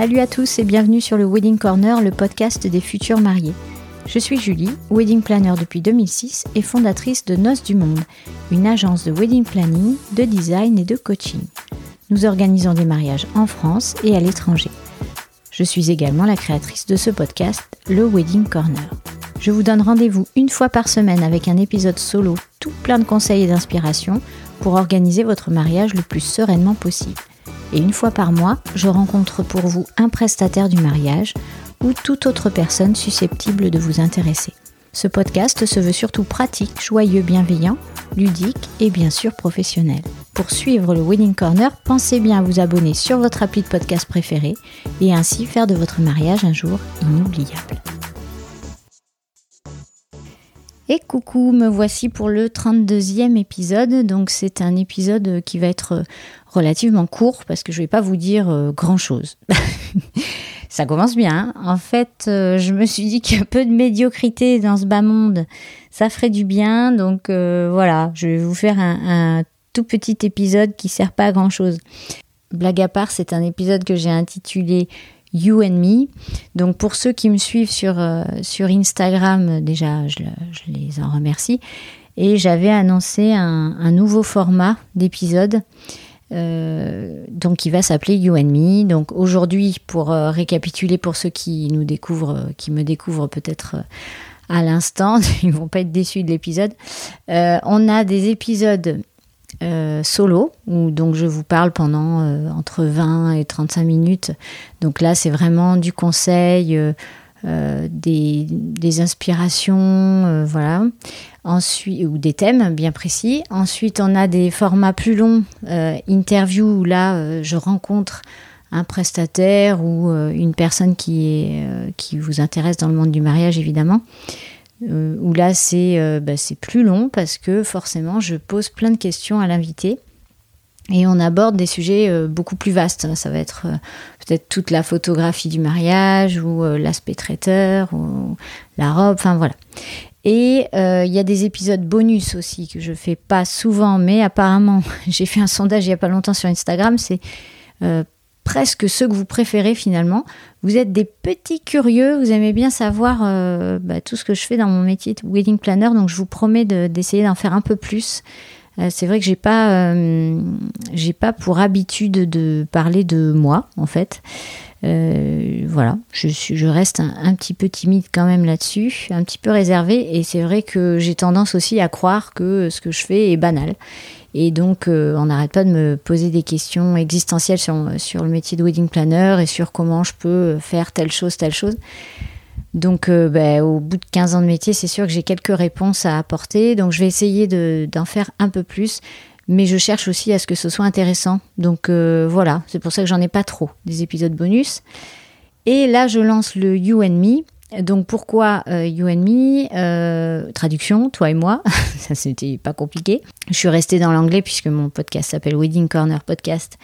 Salut à tous et bienvenue sur le Wedding Corner, le podcast des futurs mariés. Je suis Julie, wedding planner depuis 2006 et fondatrice de Noces du Monde, une agence de wedding planning, de design et de coaching. Nous organisons des mariages en France et à l'étranger. Je suis également la créatrice de ce podcast, le Wedding Corner. Je vous donne rendez-vous une fois par semaine avec un épisode solo tout plein de conseils et d'inspiration pour organiser votre mariage le plus sereinement possible et une fois par mois, je rencontre pour vous un prestataire du mariage ou toute autre personne susceptible de vous intéresser. Ce podcast se veut surtout pratique, joyeux, bienveillant, ludique et bien sûr professionnel. Pour suivre le Wedding Corner, pensez bien à vous abonner sur votre appli de podcast préféré et ainsi faire de votre mariage un jour inoubliable. Et coucou, me voici pour le 32e épisode. Donc c'est un épisode qui va être relativement court parce que je ne vais pas vous dire euh, grand-chose. ça commence bien. Hein. En fait, euh, je me suis dit qu'un peu de médiocrité dans ce bas monde, ça ferait du bien. Donc euh, voilà, je vais vous faire un, tout petit épisode qui sert pas à grand-chose. Blague à part, c'est un épisode que j'ai intitulé You and Me. Donc pour ceux qui me suivent sur, sur Instagram, déjà je, les en remercie. Et j'avais annoncé un, nouveau format d'épisode euh, donc il va s'appeler You and Me. Donc aujourd'hui, pour euh, récapituler pour ceux qui nous découvrent, euh, qui me découvrent peut-être à l'instant, ils vont pas être déçus de l'épisode. on a des épisodes solo où donc je vous parle pendant entre 20 et 35 minutes. Donc là, c'est vraiment du conseil. des, des, inspirations, voilà ensuite ou des thèmes bien précis. Ensuite, on a des formats plus longs, euh, interview où là, euh, je rencontre un prestataire ou euh, une personne qui vous intéresse dans le monde du mariage évidemment. Où là, c'est bah, c'est plus long parce que forcément, je pose plein de questions à l'invité. Et on aborde des sujets beaucoup plus vastes. Ça va être peut-être toute la photographie du mariage ou l'aspect traiteur ou la robe. Enfin voilà. Et euh, il y a des épisodes bonus aussi que je fais pas souvent, mais apparemment, j'ai fait un sondage il y a pas longtemps sur Instagram, c'est euh, presque ceux que vous préférez finalement. Vous êtes des petits curieux, vous aimez bien savoir euh, bah, tout ce que je fais dans mon métier de wedding planner, donc je vous promets d'essayer d'en faire un peu plus. c'est vrai que j'ai pas, j'ai pas pour habitude de parler de moi en fait. Euh, voilà, je, suis, je reste un, petit peu timide quand même là-dessus, un petit peu réservée, et c'est vrai que j'ai tendance aussi à croire que ce que je fais est banal. Et donc, euh, on n'arrête pas de me poser des questions existentielles sur, sur le métier de wedding planner et sur comment je peux faire telle chose, telle chose. Donc, euh, ben, au bout de 15 ans de métier, c'est sûr que j'ai quelques réponses à apporter. Donc, je vais essayer d'en faire un peu plus mais je cherche aussi à ce que ce soit intéressant. Donc euh, voilà, c'est pour ça que j'en ai pas trop des épisodes bonus. Et là, je lance le You and Me. Donc pourquoi euh, You and Me? Euh, Traduction, toi et moi. ça c'était pas compliqué. Je suis restée dans l'anglais puisque mon podcast s'appelle Wedding Corner Podcast.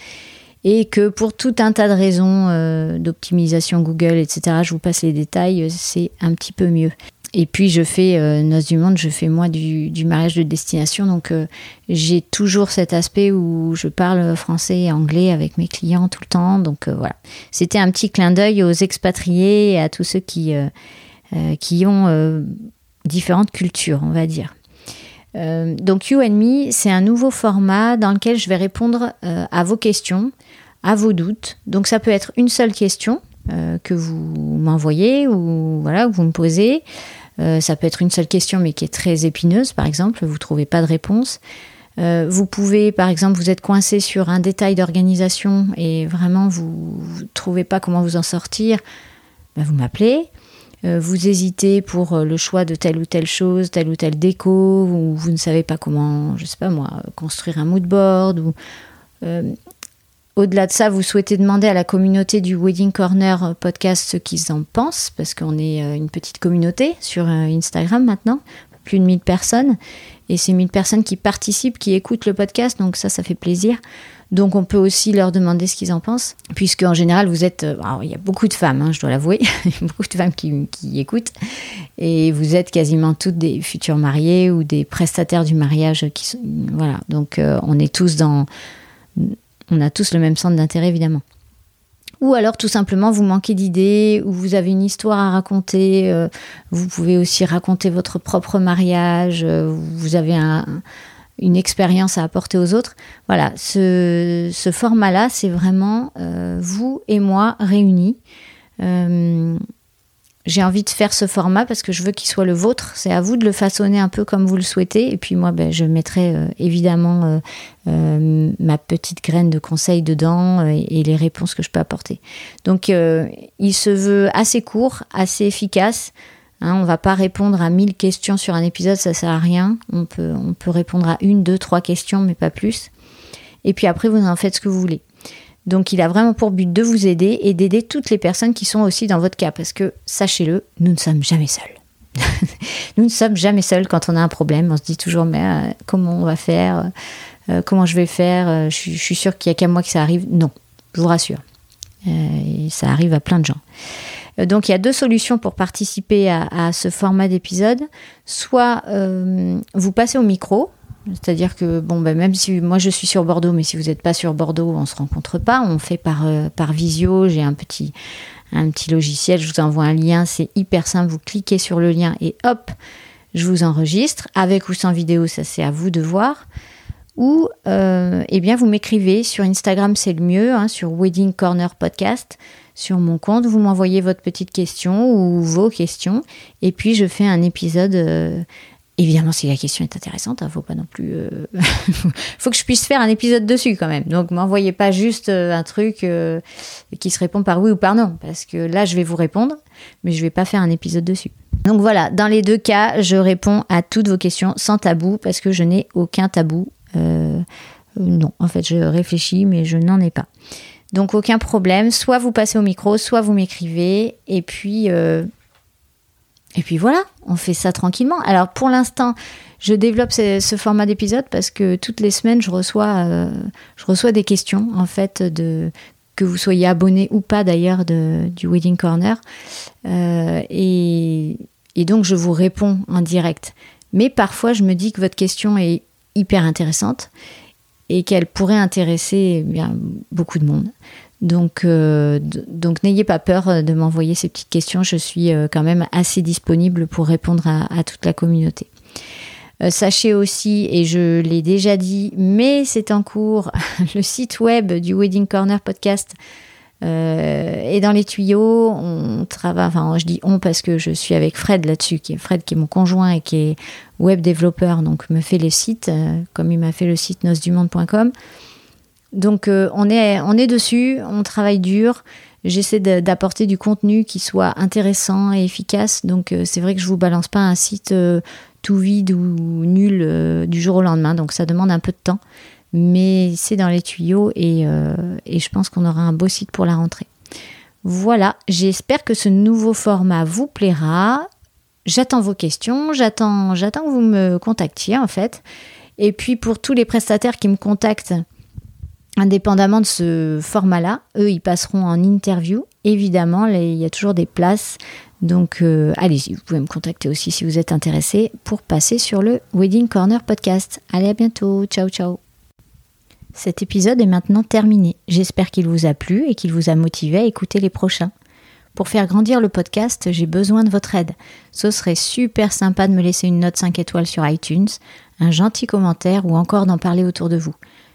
Et que pour tout un tas de raisons d'optimisation Google, etc., je vous passe les détails, c'est un petit peu mieux. Et puis je fais euh, du Monde, je fais moi du, mariage de destination. Donc euh, j'ai toujours cet aspect où je parle français et anglais avec mes clients tout le temps. Donc euh, voilà. C'était un petit clin d'œil aux expatriés et à tous ceux qui, qui ont différentes cultures, on va dire. donc You and Me, c'est un nouveau format dans lequel je vais répondre à vos questions, à vos doutes. Donc ça peut être une seule question que vous m'envoyez ou voilà que vous me posez. Euh, ça peut être une seule question, mais qui est très épineuse, par exemple, vous ne trouvez pas de réponse. Euh, vous pouvez, par exemple, vous êtes coincé sur un détail d'organisation et vraiment vous ne trouvez pas comment vous en sortir, ben, vous m'appelez. Euh, vous hésitez pour le choix de telle ou telle chose, telle ou telle déco, ou vous ne savez pas comment, je sais pas moi, construire un mood board, ou au-delà de ça, vous souhaitez demander à la communauté du Wedding Corner podcast ce qu'ils en pensent, parce qu'on est euh, une petite communauté sur euh, Instagram maintenant, plus de 1000 personnes. Et c'est 1000 personnes qui participent, qui écoutent le podcast, donc ça, ça fait plaisir. Donc on peut aussi leur demander ce qu'ils en pensent, puisque en général vous êtes, euh, il y a beaucoup de femmes, hein, je dois l'avouer, beaucoup de femmes qui, écoutent, et vous êtes quasiment toutes des futurs mariés ou des prestataires du mariage voilà. Donc on est tous dans, on a tous le même centre d'intérêt évidemment. Ou alors tout simplement vous manquez d'idées ou vous avez une histoire à raconter. Euh, vous pouvez aussi raconter votre propre mariage. Euh, vous avez un, une expérience à apporter aux autres. Voilà, ce, ce format-là, c'est vraiment euh, vous et moi réunis. J'ai envie de faire ce format parce que je veux qu'il soit le vôtre. C'est à vous de le façonner un peu comme vous le souhaitez. Et puis moi, ben, je mettrai euh, évidemment euh, euh, ma petite graine de conseil dedans et, les réponses que je peux apporter. Donc, il se veut assez court, assez efficace. Hein, on va pas répondre à 1000 questions sur un épisode, ça sert à rien. On peut répondre à une, deux, trois questions, mais pas plus. Et puis après, vous en faites ce que vous voulez. Donc il a vraiment pour but de vous aider et d'aider toutes les personnes qui sont aussi dans votre cas. Parce que, sachez-le, nous ne sommes jamais seuls. nous ne sommes jamais seuls quand on a un problème. On se dit toujours, mais euh, comment on va faire? Euh, Comment je vais faire? Euh, je, suis sûre qu'il n'y a qu'à moi que ça arrive. Non, je vous rassure. ça arrive à plein de gens. Donc il y a deux solutions pour participer à, ce format d'épisode. Soit vous passez au micro, c'est-à-dire que, bon, ben, même si moi je suis sur Bordeaux, mais si vous n'êtes pas sur Bordeaux, on ne se rencontre pas. On fait par, euh, par visio. J'ai un petit, un petit logiciel, je vous envoie un lien, c'est hyper simple. Vous cliquez sur le lien et hop, je vous enregistre. Avec ou sans vidéo, ça c'est à vous de voir. Ou, euh, eh bien, vous m'écrivez sur Instagram, c'est le mieux, hein, sur Wedding Corner Podcast. Sur mon compte, vous m'envoyez votre petite question ou vos questions. Et puis, je fais un épisode. Euh, Évidemment, si la question est intéressante, il hein, faut pas non plus. Euh... faut que je puisse faire un épisode dessus quand même. Donc, m'envoyez pas juste euh, un truc euh, qui se répond par oui ou par non, parce que là, je vais vous répondre, mais je vais pas faire un épisode dessus. Donc voilà, dans les deux cas, je réponds à toutes vos questions sans tabou, parce que je n'ai aucun tabou. Non, en fait, je réfléchis, mais je n'en ai pas. Donc aucun problème. Soit vous passez au micro, soit vous m'écrivez, et puis et puis voilà, on fait ça tranquillement. Alors pour l'instant, je développe ce, format d'épisode parce que toutes les semaines, je reçois, euh, je reçois des questions, en fait, de, que vous soyez abonné ou pas d'ailleurs du Wedding Corner. Euh, et, et, donc, je vous réponds en direct. Mais parfois, je me dis que votre question est hyper intéressante et qu'elle pourrait intéresser eh bien, beaucoup de monde. Donc, euh, donc n'ayez pas peur de m'envoyer ces petites questions. Je suis euh, quand même assez disponible pour répondre à, toute la communauté. Euh, sachez aussi, et je l'ai déjà dit, mais c'est en cours, le site web du Wedding Corner Podcast euh, est dans les tuyaux. On travaille, enfin, je dis on parce que je suis avec Fred là-dessus, qui est Fred qui est mon conjoint et qui est web développeur, donc me fait les sites, euh, comme il m'a fait le site nosdumonde.com. Donc euh, on, est, dessus, on travaille dur. J'essaie d'apporter du contenu qui soit intéressant et efficace. Donc euh, c'est vrai que je vous balance pas un site euh, tout vide ou nul du jour au lendemain. Donc ça demande un peu de temps. Mais c'est dans les tuyaux et, et je pense qu'on aura un beau site pour la rentrée. Voilà, j'espère que ce nouveau format vous plaira. J'attends vos questions, j'attends que vous me contactiez en fait. Et puis pour tous les prestataires qui me contactent, indépendamment de ce format-là, eux, ils passeront en interview. Évidemment, il y a toujours des places. Donc, euh, allez-y, vous pouvez me contacter aussi si vous êtes intéressé pour passer sur le Wedding Corner Podcast. Allez, à bientôt. Ciao, ciao. Cet épisode est maintenant terminé. J'espère qu'il vous a plu et qu'il vous a motivé à écouter les prochains. Pour faire grandir le podcast, j'ai besoin de votre aide. Ce serait super sympa de me laisser une note 5 étoiles sur iTunes, un gentil commentaire ou encore d'en parler autour de vous.